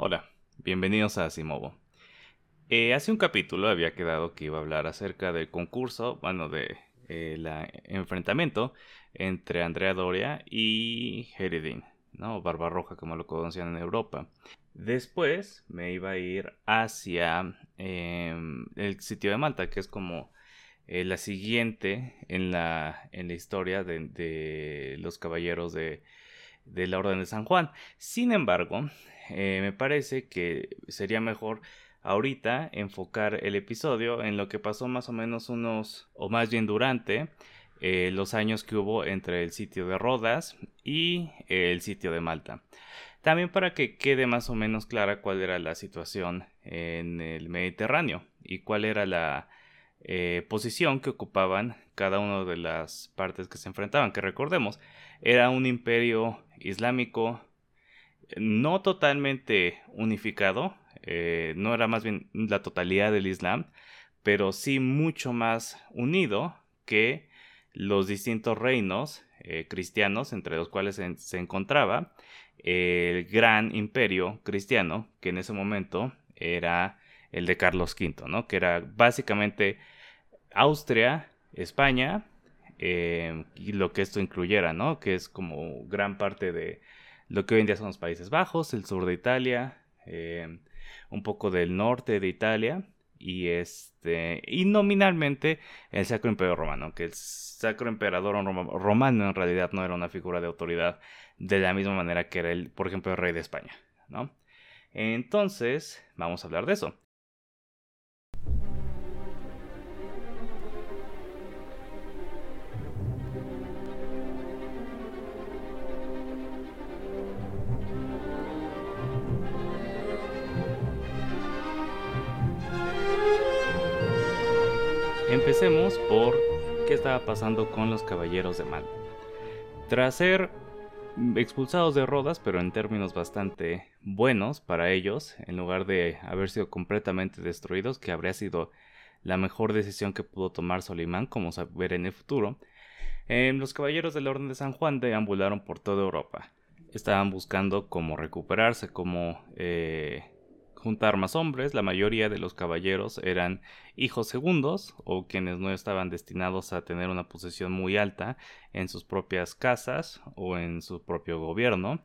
Hola, bienvenidos a Asimovo. Eh, hace un capítulo había quedado que iba a hablar acerca del concurso, bueno, de el eh, enfrentamiento entre Andrea Doria y Heredin, ¿no? Barbarroja, como lo conocían en Europa. Después me iba a ir hacia em, el sitio de Malta, que es como eh, la siguiente en la, en la historia de, de los caballeros de, de la Orden de San Juan. Sin embargo, eh, me parece que sería mejor ahorita enfocar el episodio en lo que pasó más o menos unos, o más bien durante, eh, los años que hubo entre el sitio de Rodas y el sitio de Malta. También para que quede más o menos clara cuál era la situación en el Mediterráneo y cuál era la eh, posición que ocupaban cada una de las partes que se enfrentaban, que recordemos, era un imperio islámico no totalmente unificado, eh, no era más bien la totalidad del Islam, pero sí mucho más unido que los distintos reinos eh, cristianos entre los cuales se, encontraba el gran imperio cristiano que en ese momento era el de Carlos V, ¿no? que era básicamente Austria, España eh, y lo que esto incluyera, ¿no? que es como gran parte de lo que hoy en día son los Países Bajos, el sur de Italia, eh, un poco del norte de Italia y este y nominalmente el Sacro Imperio Romano, que el Sacro Emperador Romano en realidad no era una figura de autoridad de la misma manera que era el, por ejemplo, el rey de España, ¿no? Entonces, vamos a hablar de eso. Empecemos por qué estaba pasando con los caballeros de Mal. Tras ser expulsados de Rodas, pero en términos bastante buenos para ellos, en lugar de haber sido completamente destruidos, que habría sido la mejor decisión que pudo tomar Solimán, como se ver en el futuro, eh, los caballeros de la Orden de San Juan deambularon por toda Europa. Estaban buscando cómo recuperarse, cómo eh, juntar más hombres, la mayoría de los caballeros eran hijos segundos o quienes no estaban destinados a tener una posición muy alta en sus propias casas o en su propio gobierno.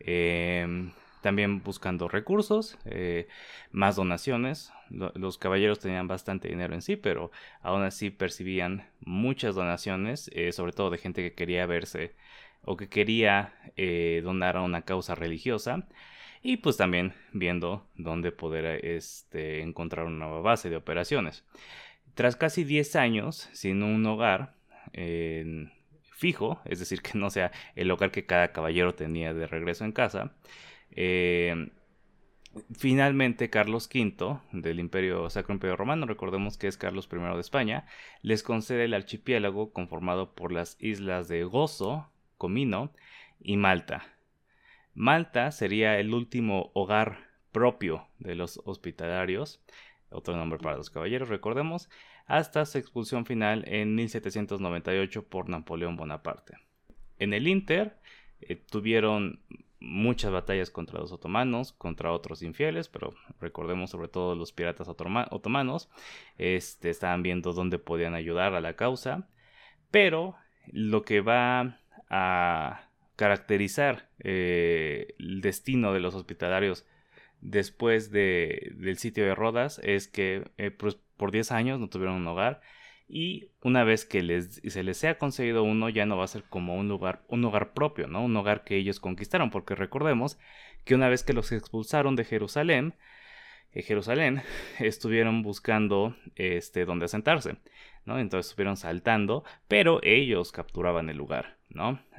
Em, también buscando recursos, eh, más donaciones. los caballeros tenían bastante dinero en sí, pero aún así percibían muchas donaciones, eh, sobre todo de gente que quería verse o que quería eh, donar a una causa religiosa y pues también viendo dónde poder este, encontrar una nueva base de operaciones. Tras casi 10 años sin un hogar fijo, es decir, que no sea el hogar que cada caballero tenía de regreso en casa, eh, Finalmente, Carlos V del Imperio Sacro Imperio Romano, recordemos que es Carlos I de España, les concede el archipiélago conformado por las islas de Gozo, Comino y Malta. Malta sería el último hogar propio de los hospitalarios, otro nombre para los caballeros, recordemos, hasta su expulsión final en 1798 por Napoleón Bonaparte. En el Inter eh, tuvieron muchas batallas contra los otomanos, contra otros infieles, pero recordemos sobre todo los piratas otomanos, este, estaban viendo dónde podían ayudar a la causa, pero lo que va a caracterizar eh, el destino de los hospitalarios después de, del sitio de Rodas es que eh, pues, por 10 años no tuvieron un hogar y una vez que les, se les sea conseguido uno ya no va a ser como un lugar, un hogar propio, ¿no? Un hogar que ellos conquistaron, porque recordemos que una vez que los expulsaron de Jerusalén, eh, Jerusalén estuvieron buscando este donde asentarse, ¿no? Entonces estuvieron saltando, pero ellos capturaban el lugar,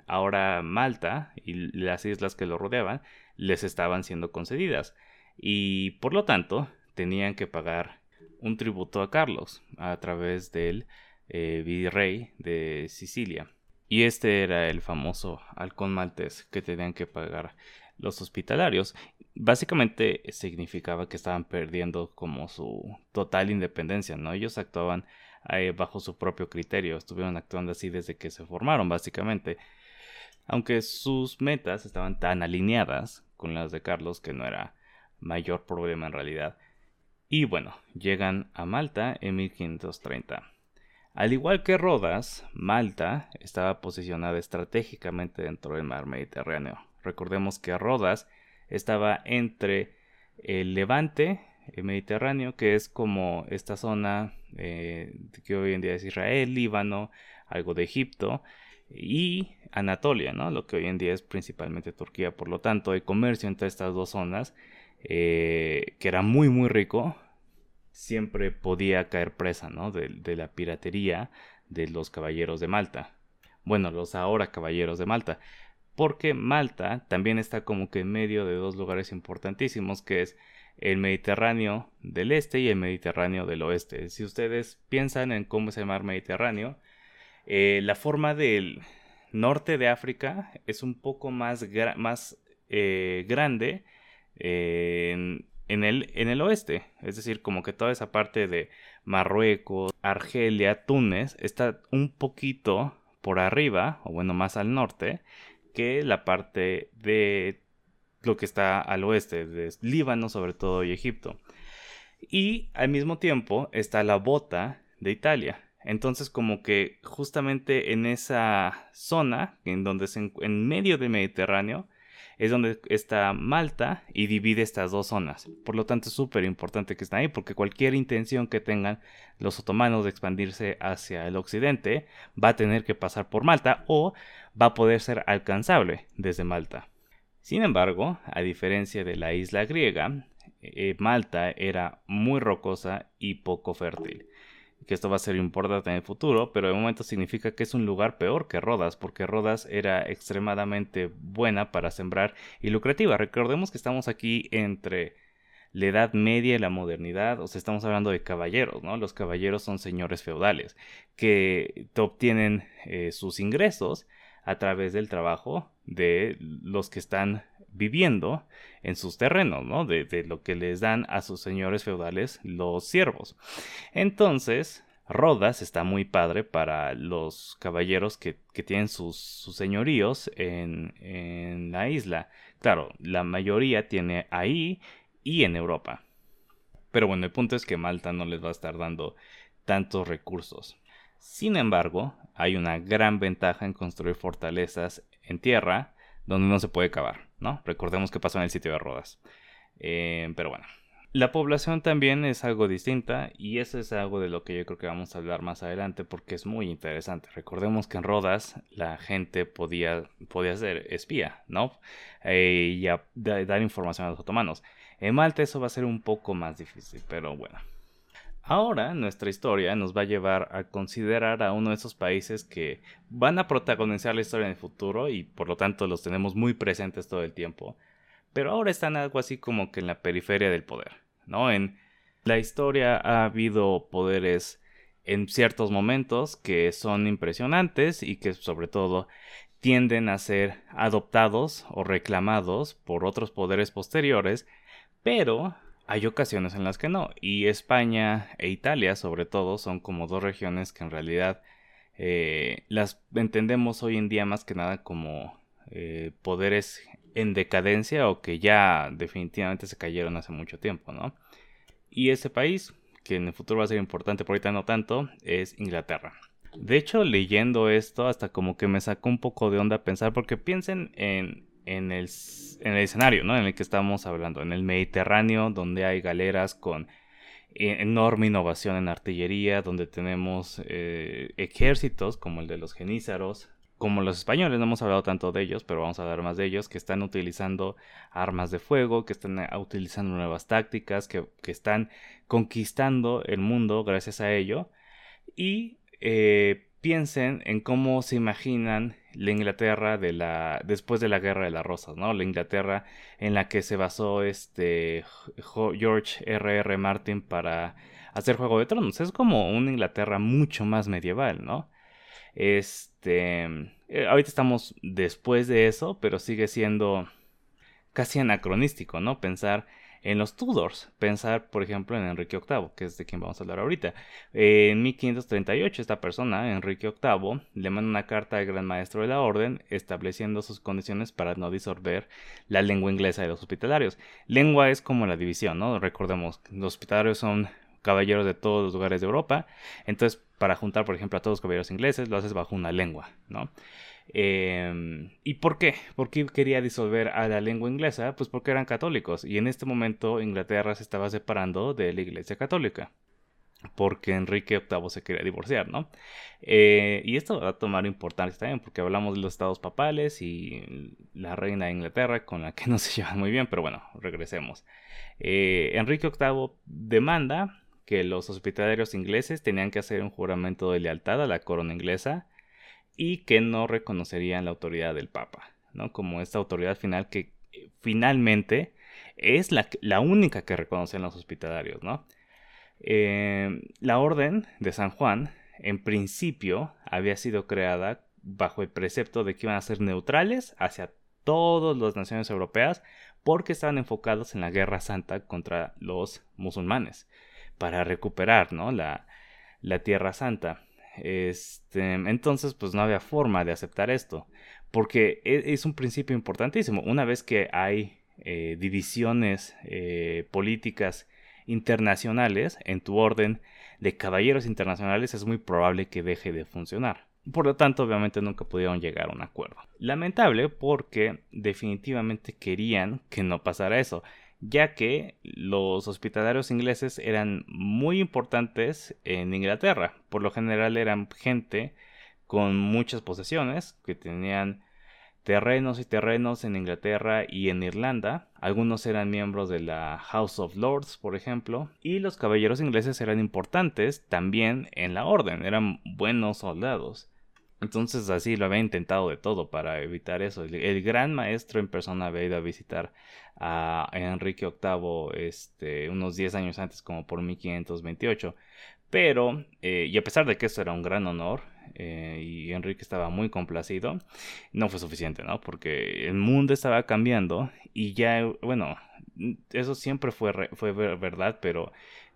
Ahora Malta y las islas que lo rodeaban les estaban siendo concedidas y por lo tanto tenían que pagar un tributo a Carlos a través del eh, virrey de Sicilia. Y este era el famoso halcón maltés que tenían que pagar los hospitalarios. Básicamente significaba que estaban perdiendo como su total independencia, ¿no? Ellos actuaban bajo su propio criterio, estuvieron actuando así desde que se formaron, básicamente. Aunque sus metas estaban tan alineadas con las de Carlos que no era mayor problema en realidad. Y bueno, llegan a Malta en 1530. Al igual que Rodas, Malta estaba posicionada estratégicamente dentro del mar Mediterráneo. Recordemos que Rodas estaba entre el Levante, el Mediterráneo, que es como esta zona eh, que hoy en día es Israel, Líbano, algo de Egipto, y Anatolia, ¿no? lo que hoy en día es principalmente Turquía. Por lo tanto, el comercio entre estas dos zonas, eh, que era muy, muy rico, siempre podía caer presa ¿no? de, de la piratería de los caballeros de Malta. Bueno, los ahora caballeros de Malta. Porque Malta también está como que en medio de dos lugares importantísimos, que es el Mediterráneo del este y el Mediterráneo del oeste. Si ustedes piensan en cómo es el mar Mediterráneo, eh, la forma del norte de África es un poco más, más eh, grande eh, en, el, en el oeste. Es decir, como que toda esa parte de Marruecos, Argelia, Túnez está un poquito por arriba, o bueno, más al norte, que la parte de lo que está al oeste, de Líbano sobre todo y Egipto. Y al mismo tiempo está la bota de Italia. Entonces como que justamente en esa zona, en donde se en medio del Mediterráneo, es donde está Malta y divide estas dos zonas. Por lo tanto es súper importante que estén ahí porque cualquier intención que tengan los otomanos de expandirse hacia el occidente va a tener que pasar por Malta o va a poder ser alcanzable desde Malta. Sin embargo, a diferencia de la isla griega, eh, Malta era muy rocosa y poco fértil que esto va a ser importante en el futuro, pero de momento significa que es un lugar peor que Rodas, porque Rodas era extremadamente buena para sembrar y lucrativa. Recordemos que estamos aquí entre la Edad Media y la modernidad, o sea, estamos hablando de caballeros, ¿no? Los caballeros son señores feudales que obtienen eh, sus ingresos a través del trabajo de los que están viviendo en sus terrenos, ¿no? De, lo que les dan a sus señores feudales los siervos. Entonces, Rodas está muy padre para los caballeros que, tienen sus, señoríos en, en, la isla. Claro, la mayoría tiene ahí y en Europa. Pero bueno, el punto es que Malta no les va a estar dando tantos recursos. Sin embargo, hay una gran ventaja en construir fortalezas en tierra donde no se puede cavar, ¿no? Recordemos que pasó en el sitio de Rodas. Eh, pero bueno, la población también es algo distinta y eso es algo de lo que yo creo que vamos a hablar más adelante porque es muy interesante. Recordemos que en Rodas la gente podía, podía ser espía, ¿no? Eh, y dar información a los otomanos. En Malta eso va a ser un poco más difícil, pero bueno. Ahora nuestra historia nos va a llevar a considerar a uno de esos países que van a protagonizar la historia en el futuro y por lo tanto los tenemos muy presentes todo el tiempo, pero ahora están algo así como que en la periferia del poder, ¿no? En la historia ha habido poderes en ciertos momentos que son impresionantes y que sobre todo tienden a ser adoptados o reclamados por otros poderes posteriores, pero hay ocasiones en las que no. Y España e Italia, sobre todo, son como dos regiones que en realidad eh, las entendemos hoy en día más que nada como eh, poderes en decadencia o que ya definitivamente se cayeron hace mucho tiempo, ¿no? Y ese país, que en el futuro va a ser importante, por ahorita no tanto, es Inglaterra. De hecho, leyendo esto, hasta como que me sacó un poco de onda pensar, porque piensen en en el, escenario ¿no? en el que estamos hablando, en el Mediterráneo, donde hay galeras con e, enorme innovación en artillería, donde tenemos eh, ejércitos como el de los genízaros, como los españoles, no hemos hablado tanto de ellos, pero vamos a hablar más de ellos, que están utilizando armas de fuego, que están eh, utilizando nuevas tácticas, que, están conquistando el mundo gracias a ello. Y eh, piensen en cómo se imaginan la Inglaterra de la después de la Guerra de las Rosas, ¿no? La Inglaterra en la que se basó este George R.R. R. Martin para hacer Juego de Tronos. Es como una Inglaterra mucho más medieval, ¿no? Este, eh, ahorita estamos después de eso, pero sigue siendo casi anacronístico, ¿no? Pensar en los Tudors, pensar por ejemplo en Enrique VIII, que es de quien vamos a hablar ahorita. en 1538 esta persona, Enrique VIII, le manda una carta al gran maestro de la orden estableciendo sus condiciones para no disolver la lengua inglesa de los hospitalarios. Lengua es como la división, ¿no? Recordemos, los hospitalarios son caballeros de todos los lugares de Europa, entonces para juntar por ejemplo a todos los caballeros ingleses lo haces bajo una lengua, ¿no? Em, ¿Y por qué? ¿Por qué quería disolver a la lengua inglesa? Pues porque eran católicos y en este momento Inglaterra se estaba separando de la Iglesia Católica porque Enrique VIII se quería divorciar, ¿no? Eh, y esto va a tomar importancia también porque hablamos de los estados papales y la reina de Inglaterra con la que no se llevan muy bien, pero bueno, regresemos. Eh, Enrique VIII demanda que los hospitalarios ingleses tenían que hacer un juramento de lealtad a la corona inglesa y que no reconocerían la autoridad del Papa, ¿no? Como esta autoridad final que eh, finalmente es la, la única que reconocen los hospitalarios, ¿no? Eh, la Orden de San Juan, en principio, había sido creada bajo el precepto de que iban a ser neutrales hacia todas las naciones europeas porque estaban enfocados en la guerra santa contra los musulmanes para recuperar ¿no? la, la Tierra Santa. Este, entonces, pues no había forma de aceptar esto, porque e, es, un principio importantísimo. Una vez que hay eh, divisiones eh, políticas internacionales en tu orden de caballeros internacionales, es muy probable que deje de funcionar. Por lo tanto, obviamente nunca pudieron llegar a un acuerdo. Lamentable porque definitivamente querían que no pasara eso ya que los hospitalarios ingleses eran muy importantes en Inglaterra. Por lo general eran gente con muchas posesiones, que tenían terrenos y terrenos en Inglaterra y en Irlanda. Algunos eran miembros de la House of Lords, por ejemplo, y los caballeros ingleses eran importantes también en la orden, eran buenos soldados. Entonces así lo había intentado de todo para evitar eso. El, gran maestro en persona había ido a visitar a Enrique VIII este, unos 10 años antes, como por 1528. Pero, eh, y a pesar de que eso era un gran honor, eh, y Enrique estaba muy complacido, no fue suficiente, ¿no? Porque el mundo estaba cambiando y ya, bueno, eso siempre fue, fue verdad, pero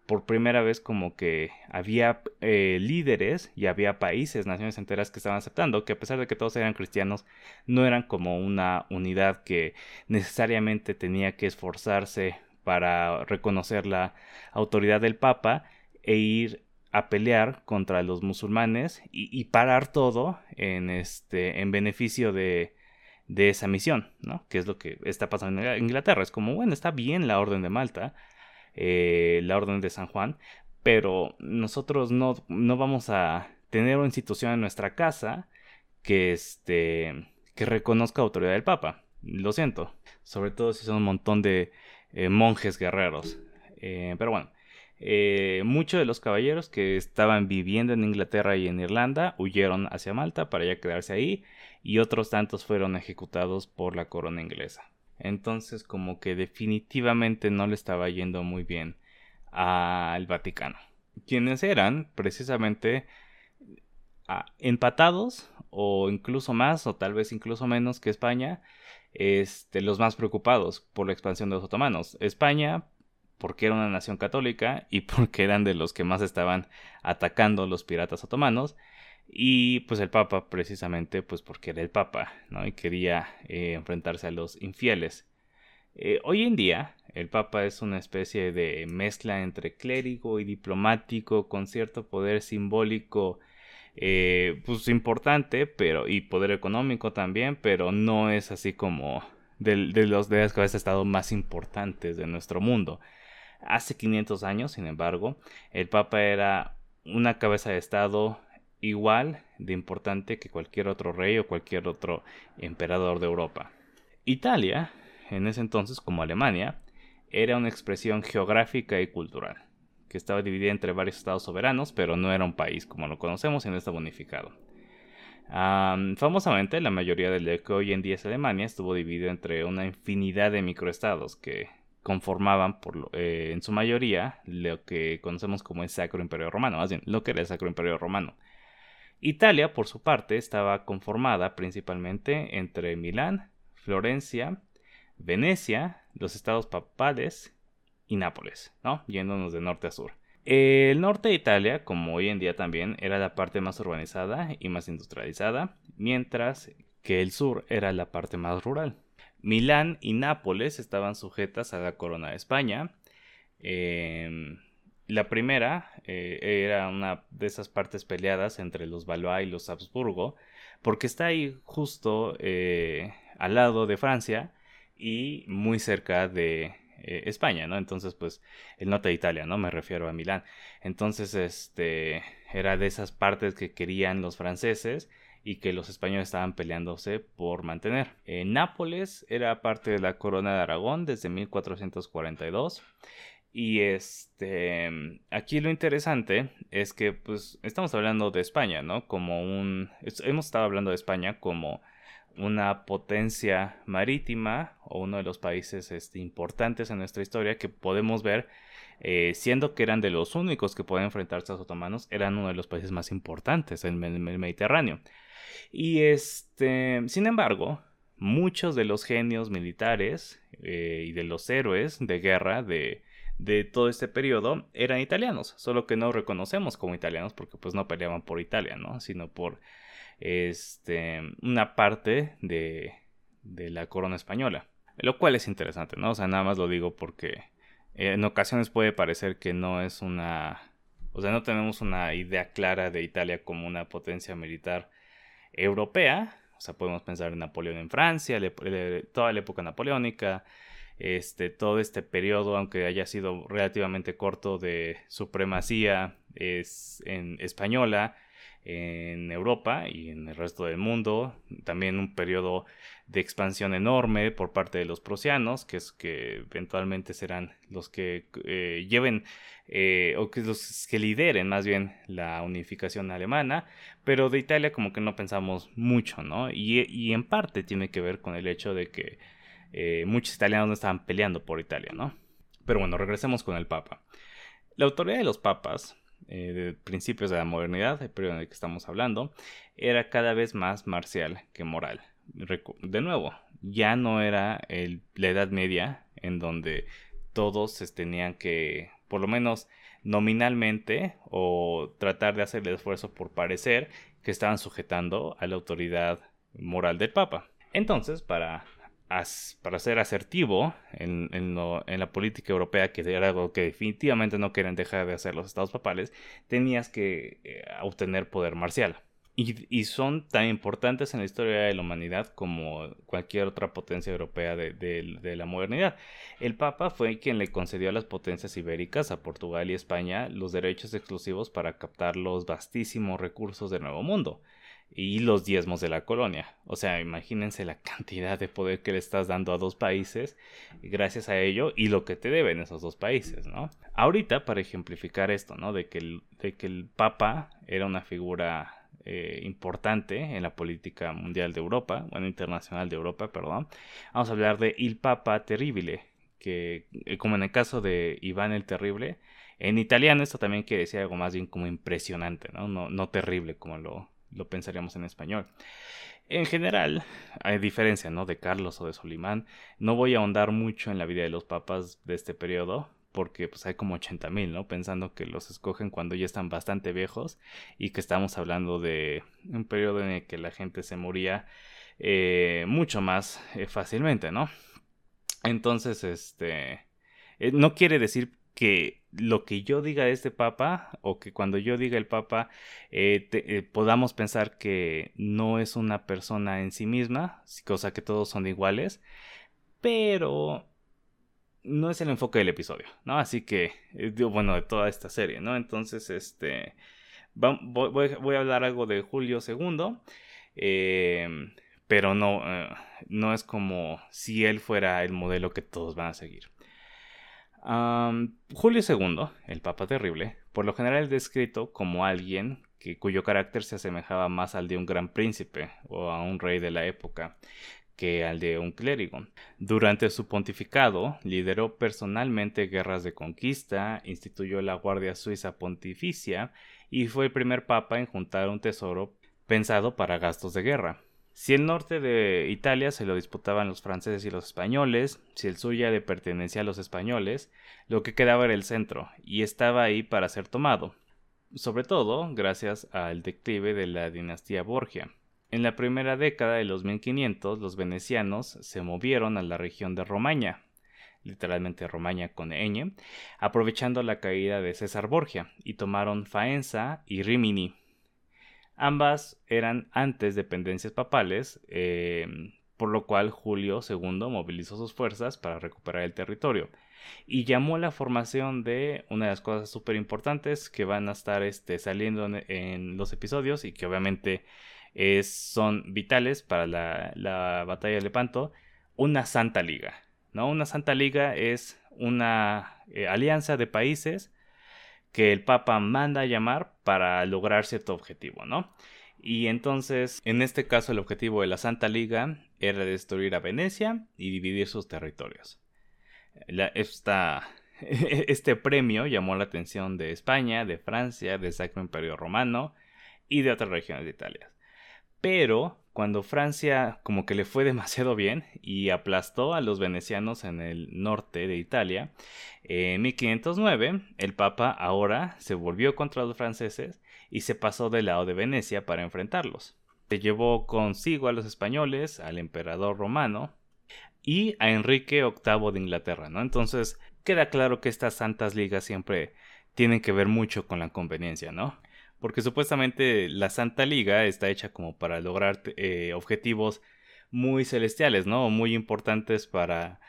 por primera vez como que había eh, líderes y había países, naciones enteras que estaban aceptando que a pesar de que todos eran cristianos, no eran como una unidad que necesariamente tenía que esforzarse para reconocer la autoridad del Papa e ir a pelear contra los musulmanes y, parar todo en este en beneficio de, de esa misión, ¿no? Que es lo que está pasando en Inglaterra. Es como, bueno, está bien la Orden de Malta, eh, la Orden de San Juan, pero nosotros no, no vamos a tener una institución en nuestra casa que, este, reconozca autoridad del Papa. Lo siento, sobre todo si son un montón de eh, monjes guerreros. Eh, pero bueno, muchos de los caballeros que estaban viviendo en Inglaterra y en Irlanda huyeron hacia Malta para ya quedarse ahí y otros tantos fueron ejecutados por la corona inglesa. Entonces como que definitivamente no le estaba yendo muy bien al Vaticano. Quienes eran precisamente empatados o incluso más o tal vez incluso menos que España, este, los más preocupados por la expansión de los otomanos. España porque era una nación católica y porque eran de los que más estaban atacando los piratas otomanos y pues el Papa precisamente pues porque era el Papa, ¿no? Y quería eh, enfrentarse a los infieles. Eh, hoy en día el Papa es una especie de mezcla entre clérigo y diplomático con cierto poder simbólico eh, pues importante pero y poder económico también pero no es así como de, los de las cabezas de estado más importantes de nuestro mundo hace 500 años sin embargo el Papa era una cabeza de estado igual de importante que cualquier otro rey o cualquier otro emperador de Europa. Italia, en ese entonces como Alemania, era una expresión geográfica y cultural, que estaba dividida entre varios estados soberanos, pero no era un país como lo conocemos y no está unificado. famosamente, la mayoría de lo que hoy en día es Alemania estuvo dividido entre una infinidad de microestados que conformaban por eh, en su mayoría lo que conocemos como el Sacro Imperio Romano, más bien lo que era el Sacro Imperio Romano. Italia, por su parte, estaba conformada principalmente entre Milán, Florencia, Venecia, los estados papales y Nápoles, ¿no? Yéndonos de norte a sur. El norte de Italia, como hoy en día también, era la parte más urbanizada y más industrializada, mientras que el sur era la parte más rural. Milán y Nápoles estaban sujetas a la corona de España. Em, la primera eh, era una de esas partes peleadas entre los Valois y los Habsburgo, porque está ahí justo eh, al lado de Francia y muy cerca de eh, España, ¿no? Entonces, pues, el norte de Italia, ¿no? Me refiero a Milán. Entonces, este, era de esas partes que querían los franceses y que los españoles estaban peleándose por mantener. Nápoles era parte de la corona de Aragón desde 1442. Y este, aquí lo interesante es que, pues, estamos hablando de España, ¿no? Como un, hemos estado hablando de España como una potencia marítima o uno de los países este, importantes en nuestra historia que podemos ver, eh, siendo que eran de los únicos que pueden enfrentarse a los otomanos, eran uno de los países más importantes en el, Mediterráneo. Y este, sin embargo, muchos de los genios militares eh, y de los héroes de guerra de, de todo este periodo eran italianos, solo que no reconocemos como italianos porque pues no peleaban por Italia, ¿no? Sino por este, una parte de, de la corona española. Lo cual es interesante, ¿no? O sea, nada más lo digo porque en ocasiones puede parecer que no es una... O sea, no tenemos una idea clara de Italia como una potencia militar europea. O sea, podemos pensar en Napoleón en Francia, toda la época napoleónica, este, todo este periodo, aunque haya sido relativamente corto, de supremacía es en española, en Europa y en el resto del mundo. También un periodo de expansión enorme por parte de los prusianos, que es que eventualmente serán los que eh, lleven eh, o que los que lideren más bien la unificación alemana, pero de Italia como que no pensamos mucho, ¿no? Y, y en parte tiene que ver con el hecho de que eh, muchos italianos no estaban peleando por Italia, ¿no? Pero bueno, regresemos con el Papa. La autoridad de los papas eh, de principios de la modernidad, el periodo en el que estamos hablando, era cada vez más marcial que moral. De nuevo, ya no era la Edad Media en donde todos se tenían que, por lo menos nominalmente, o tratar de hacer el esfuerzo por parecer que estaban sujetando a la autoridad moral del Papa. Entonces, para para ser asertivo en, la política europea, que era algo que definitivamente no quieren dejar de hacer los estados papales, tenías que eh, obtener poder marcial. Y, son tan importantes en la historia de la humanidad como cualquier otra potencia europea de, la modernidad. El Papa fue quien le concedió a las potencias ibéricas, a Portugal y España, los derechos exclusivos para captar los vastísimos recursos del Nuevo Mundo y los diezmos de la colonia. O sea, imagínense la cantidad de poder que le estás dando a dos países gracias a ello y lo que te deben esos dos países, ¿no? Ahorita, para ejemplificar esto, ¿no? De que el, de que el Papa era una figura eh, importante en la política mundial de Europa, bueno, internacional de Europa, perdón, vamos a hablar de Il Papa Terribile, que eh, como en el caso de Iván el Terrible, en italiano esto también quiere decir algo más bien como impresionante, ¿no? No, no terrible como lo, lo pensaríamos en español. En general, a diferencia ¿no? de Carlos o de Solimán, no voy a ahondar mucho en la vida de los papas de este periodo, porque pues hay como 80 mil, ¿no? Pensando que los escogen cuando ya están bastante viejos y que estamos hablando de un periodo en el que la gente se moría eh, mucho más eh, fácilmente, ¿no? Entonces, este, eh, no quiere decir que lo que yo diga de este papa o que cuando yo diga el papa eh, eh, podamos pensar que no es una persona en sí misma, cosa que todos son iguales, pero no es el enfoque del episodio, ¿no? Así que, eh, bueno, de toda esta serie, ¿no? Entonces, este, voy, a hablar algo de Julio II, pero no, no es como si él fuera el modelo que todos van a seguir. Julio II, el Papa Terrible, por lo general es descrito como alguien que, cuyo carácter se asemejaba más al de un gran príncipe o a un rey de la época que al de un clérigo. Durante su pontificado, lideró personalmente guerras de conquista, instituyó la Guardia Suiza Pontificia y fue el primer papa en juntar un tesoro pensado para gastos de guerra. Si el norte de Italia se lo disputaban los franceses y los españoles, si el sur ya le pertenecía a los españoles, lo que quedaba era el centro, y estaba ahí para ser tomado, sobre todo gracias al declive de la dinastía Borgia. En la primera década de los 1500, los venecianos se movieron a la región de Romaña, literalmente Romaña con ñ, aprovechando la caída de César Borgia, y tomaron Faenza y Rimini. Ambas eran antes dependencias papales, eh, por lo cual Julio II movilizó sus fuerzas para recuperar el territorio y llamó la formación de una de las cosas súper importantes que van a estar este, saliendo en, los episodios y que obviamente son vitales para la, batalla de Lepanto, una Santa Liga. ¿no? Una Santa Liga es una eh, alianza de países que el Papa manda a llamar para lograr cierto objetivo, ¿no? Y entonces, en este caso, el objetivo de la Santa Liga era destruir a Venecia y dividir sus territorios. este premio llamó la atención de España, de Francia, del Sacro Imperio Romano y de otras regiones de Italia. Pero cuando Francia como que le fue demasiado bien y aplastó a los venecianos en el norte de Italia, en 1509 el Papa ahora se volvió contra los franceses y se pasó del lado de Venecia para enfrentarlos. Se llevó consigo a los españoles, al emperador romano y a Enrique VIII de Inglaterra, ¿no? Entonces queda claro que estas santas ligas siempre tienen que ver mucho con la conveniencia, ¿no? Porque supuestamente la Santa Liga está hecha como para lograr eh, objetivos muy celestiales, ¿no? Muy importantes para,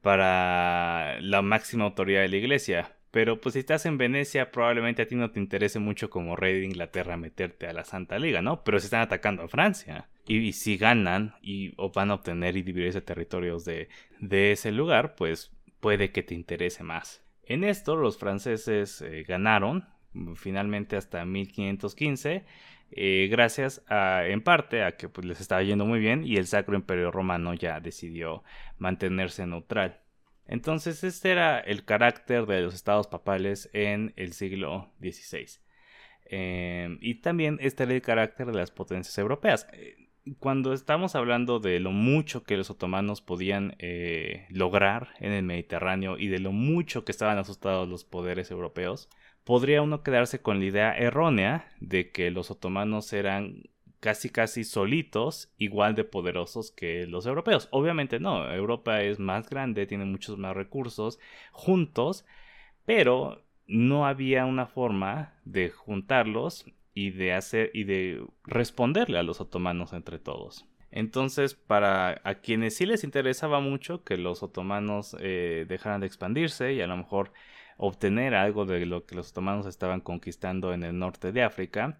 para la máxima autoridad de la iglesia. Pero pues si estás en Venecia, probablemente a ti no te interese mucho como rey de Inglaterra meterte a la Santa Liga, ¿no? Pero si están atacando a Francia. Y, si ganan y o van a obtener y dividirse territorios de, de ese lugar, pues puede que te interese más. En esto los franceses eh, ganaron, finalmente hasta 1515, eh, gracias a, en parte a que pues, les estaba yendo muy bien y el Sacro Imperio Romano ya decidió mantenerse neutral. Entonces este era el carácter de los estados papales en el siglo XVI. Em, y también este era el carácter de las potencias europeas. Eh, cuando estamos hablando de lo mucho que los otomanos podían eh, lograr en el Mediterráneo y de lo mucho que estaban asustados los poderes europeos, podría uno quedarse con la idea errónea de que los otomanos eran casi casi solitos, igual de poderosos que los europeos. Obviamente no, Europa es más grande, tiene muchos más recursos juntos, pero no había una forma de juntarlos y de hacer y de responderle a los otomanos entre todos. Entonces, para a quienes sí les interesaba mucho que los otomanos eh, dejaran de expandirse y a lo mejor obtener algo de lo que los otomanos estaban conquistando en el norte de África,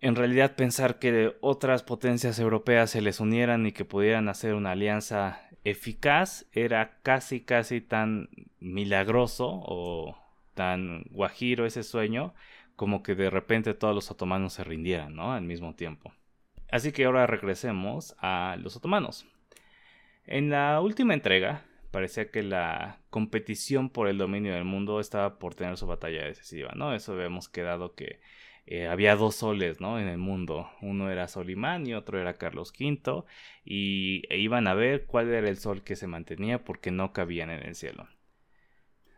en realidad pensar que otras potencias europeas se les unieran y que pudieran hacer una alianza eficaz era casi casi tan milagroso o tan guajiro ese sueño como que de repente todos los otomanos se rindieran, ¿no? Al mismo tiempo. Así que ahora regresemos a los otomanos. En la última entrega, parecía que la competición por el dominio del mundo estaba por tener su batalla decisiva, ¿no? Eso habíamos quedado que eh, había dos soles, ¿no? En el mundo. Uno era Solimán y otro era Carlos V. Y e iban a ver cuál era el sol que se mantenía porque no cabían en el cielo.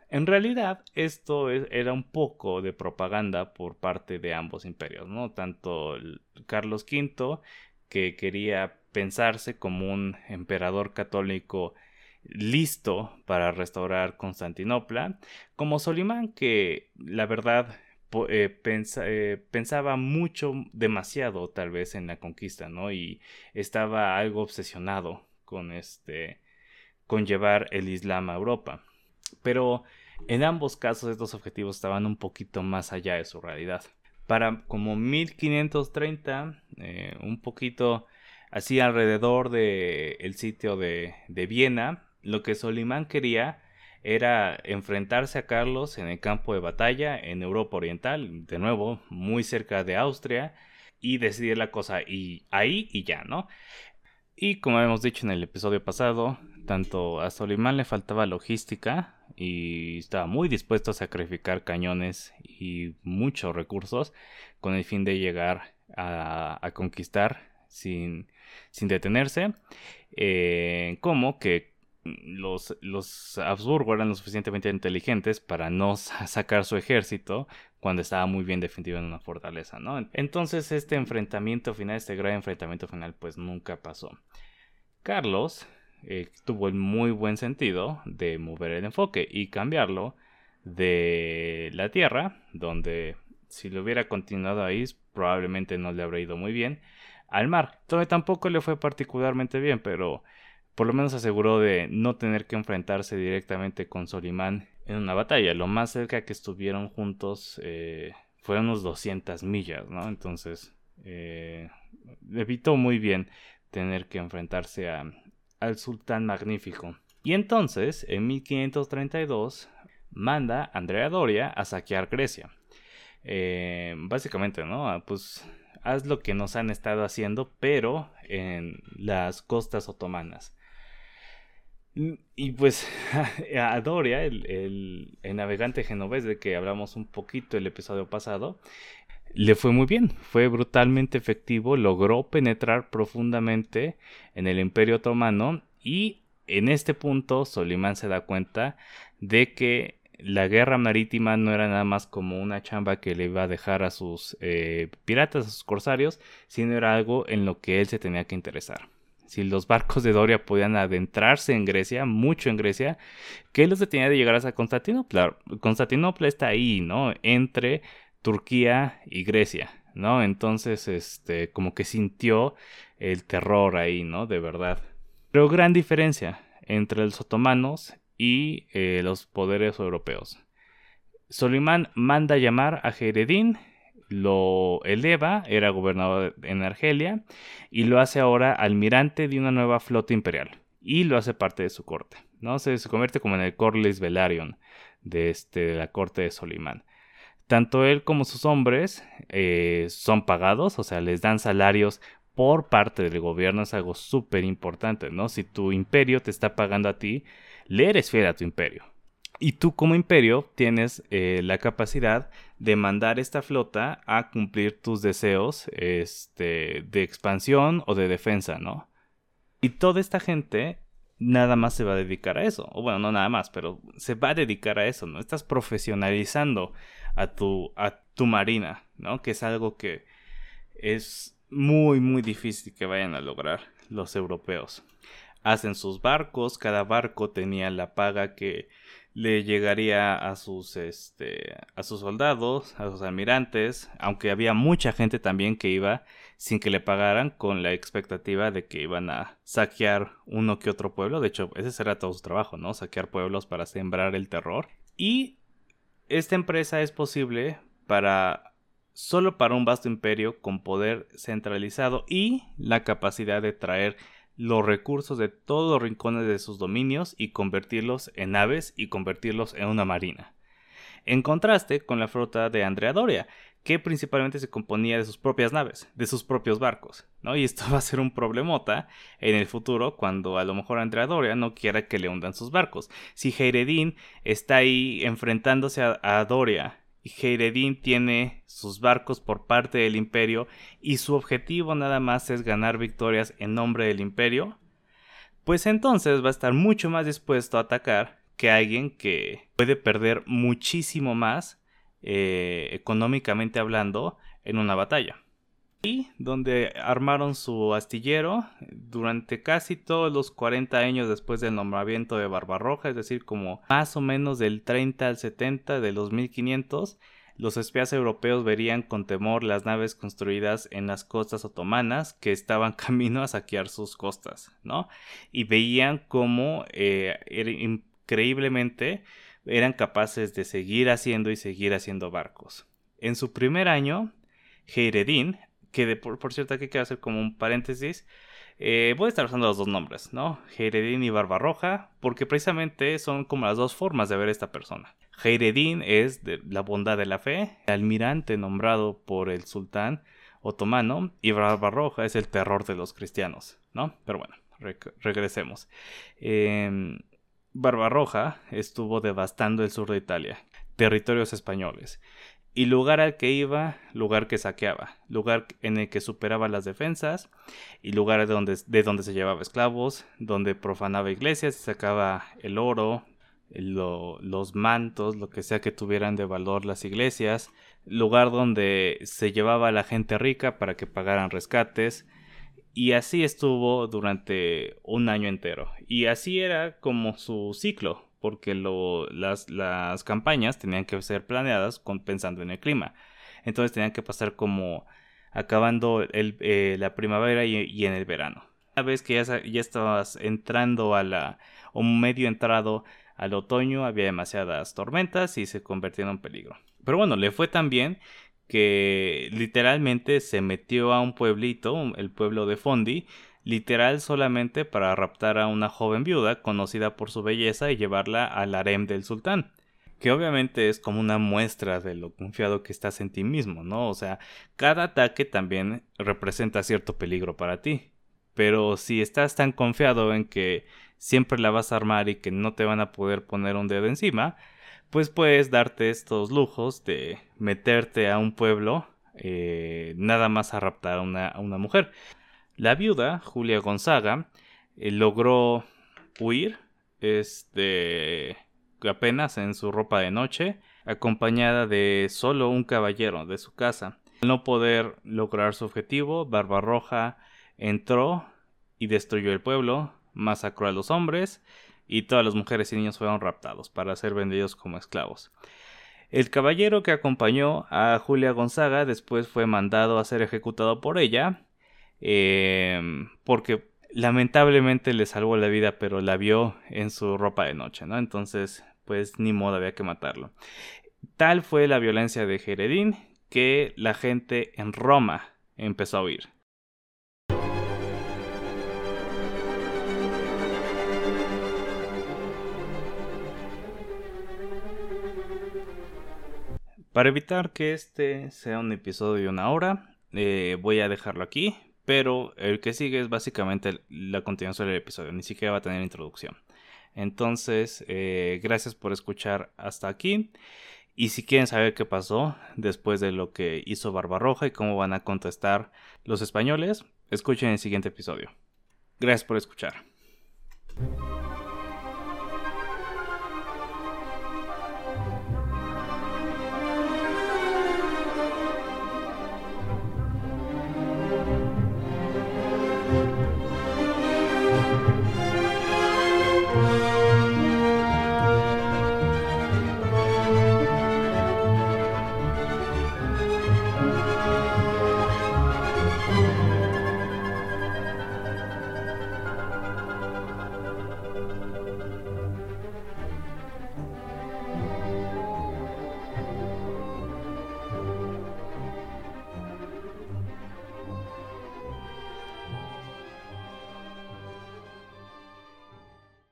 En realidad, esto era un poco de propaganda por parte de ambos imperios, ¿no? Tanto Carlos V, que quería pensarse como un emperador católico listo para restaurar Constantinopla, como Solimán que la verdad eh, eh, pensaba mucho, demasiado tal vez en la conquista, ¿no? Y estaba algo obsesionado con este, con llevar el Islam a Europa. Pero en ambos casos estos objetivos estaban un poquito más allá de su realidad. Para como 1530, eh, un poquito así alrededor del el sitio de, de Viena, lo que Solimán quería era enfrentarse a Carlos en el campo de batalla en Europa Oriental, de nuevo, muy cerca de Austria, y decidir la cosa y ahí y ya, ¿no? Y como hemos dicho en el episodio pasado, tanto a Solimán le faltaba logística y estaba muy dispuesto a sacrificar cañones y muchos recursos con el fin de llegar a, conquistar sin, sin detenerse, eh, como que los, los Habsburgo eran lo suficientemente inteligentes para no sacar su ejército cuando estaba muy bien defendido en una fortaleza, ¿no? Entonces este enfrentamiento final, este gran enfrentamiento final, pues nunca pasó. Carlos eh, tuvo el muy buen sentido de mover el enfoque y cambiarlo de la tierra, donde si lo hubiera continuado ahí probablemente no le habría ido muy bien, al mar, donde tampoco le fue particularmente bien, pero por lo menos aseguró de no tener que enfrentarse directamente con Solimán en una batalla. Lo más cerca que estuvieron juntos eh, fueron unos 200 millas, ¿no? Entonces, eh, evitó muy bien tener que enfrentarse al sultán magnífico. Y entonces, en 1532, manda a Andrea Doria a saquear Grecia. Eh, básicamente, ¿no? Ah, pues haz lo que nos han estado haciendo, pero en las costas otomanas. Y pues a Doria, el, navegante genovés de que hablamos un poquito el episodio pasado, le fue muy bien, fue brutalmente efectivo, logró penetrar profundamente en el imperio otomano y en este punto Solimán se da cuenta de que la guerra marítima no era nada más como una chamba que le iba a dejar a sus eh, piratas, a sus corsarios, sino era algo en lo que él se tenía que interesar si los barcos de Doria podían adentrarse en Grecia, mucho en Grecia, ¿qué los detenía de llegar hasta Constantinopla? Constantinopla está ahí, ¿no? Entre Turquía y Grecia, ¿no? Entonces, este, como que sintió el terror ahí, ¿no? De verdad. Pero gran diferencia entre los otomanos y eh, los poderes europeos. Solimán manda llamar a Jeredín lo eleva, era gobernador en Argelia, y lo hace ahora almirante de una nueva flota imperial, y lo hace parte de su corte, ¿no? Se, convierte como en el Corlis Velaryon de, este, de la corte de Solimán. Tanto él como sus hombres eh, son pagados, o sea, les dan salarios por parte del gobierno, es algo súper importante, ¿no? Si tu imperio te está pagando a ti, le eres fiel a tu imperio. Y tú como imperio tienes eh, la capacidad de mandar esta flota a cumplir tus deseos este, de expansión o de defensa, ¿no? Y toda esta gente nada más se va a dedicar a eso. O bueno, no nada más, pero se va a dedicar a eso, ¿no? Estás profesionalizando a tu, a tu marina, ¿no? Que es algo que es muy, muy difícil que vayan a lograr los europeos. Hacen sus barcos, cada barco tenía la paga que le llegaría a sus este a sus soldados, a sus almirantes, aunque había mucha gente también que iba sin que le pagaran con la expectativa de que iban a saquear uno que otro pueblo, de hecho, ese será todo su trabajo, ¿no? Saquear pueblos para sembrar el terror. Y esta empresa es posible para solo para un vasto imperio con poder centralizado y la capacidad de traer los recursos de todos los rincones de sus dominios y convertirlos en aves y convertirlos en una marina. En contraste con la flota de Andrea Doria, que principalmente se componía de sus propias naves, de sus propios barcos, ¿no? Y esto va a ser un problemota en el futuro cuando a lo mejor Andrea Doria no quiera que le hundan sus barcos. Si Heiredin está ahí enfrentándose a, Doria Heiredin tiene sus barcos por parte del imperio y su objetivo nada más es ganar victorias en nombre del imperio, pues entonces va a estar mucho más dispuesto a atacar que alguien que puede perder muchísimo más eh, económicamente hablando en una batalla y donde armaron su astillero durante casi todos los 40 años después del nombramiento de Barbarroja, es decir, como más o menos del 30 al 70 de los 1500, los espías europeos verían con temor las naves construidas en las costas otomanas que estaban camino a saquear sus costas, ¿no? Y veían cómo eh, increíblemente eran capaces de seguir haciendo y seguir haciendo barcos. En su primer año, Heiredin que por, cierto aquí quiero hacer como un paréntesis. Eh, voy a estar usando los dos nombres, ¿no? Heiredin y Barbarroja, porque precisamente son como las dos formas de ver a esta persona. Heiredin es de la bondad de la fe, almirante nombrado por el sultán otomano, y Barbarroja es el terror de los cristianos, ¿no? Pero bueno, regresemos. Em, Barbarroja estuvo devastando el sur de Italia, territorios españoles, y lugar al que iba, lugar que saqueaba, lugar en el que superaba las defensas y lugar de donde, de donde se llevaba esclavos, donde profanaba iglesias y sacaba el oro, los mantos, lo que sea que tuvieran de valor las iglesias, lugar donde se llevaba a la gente rica para que pagaran rescates, y así estuvo durante un año entero. Y así era como su ciclo, porque las, campañas tenían que ser planeadas pensando en el clima. Entonces tenían que pasar como acabando eh, la primavera y, en el verano. Una vez que ya, estabas entrando a la, un medio entrado al otoño, había demasiadas tormentas y se convirtió en peligro. Pero bueno, le fue tan bien que literalmente se metió a un pueblito, el pueblo de Fondi, literal solamente para raptar a una joven viuda conocida por su belleza y llevarla al harem del sultán. Que obviamente es como una muestra de lo confiado que estás en ti mismo, ¿no? O sea, cada ataque también representa cierto peligro para ti. Pero si estás tan confiado en que siempre la vas a armar y que no te van a poder poner un dedo encima, pues puedes darte estos lujos de meterte a un pueblo eh, nada más a raptar a una mujer. La viuda, Julia Gonzaga, eh, logró huir, este, apenas en su ropa de noche, acompañada de solo un caballero de su casa. Al no poder lograr su objetivo, Barbarroja entró y destruyó el pueblo, masacró a los hombres y todas las mujeres y niños fueron raptados para ser vendidos como esclavos. El caballero que acompañó a Julia Gonzaga después fue mandado a ser ejecutado por ella Em, porque lamentablemente le salvó la vida, pero la vio en su ropa de noche, ¿no? Entonces, pues ni modo, había que matarlo. Tal fue la violencia de Jeredín que la gente en Roma empezó a huir. Para evitar que este sea un episodio de una hora, eh, voy a dejarlo aquí pero el que sigue es básicamente la continuación del episodio, ni siquiera va a tener introducción. Entonces, eh, gracias por escuchar hasta aquí. Y si quieren saber qué pasó después de lo que hizo Barbarroja y cómo van a contestar los españoles, escuchen el siguiente episodio. Gracias por escuchar.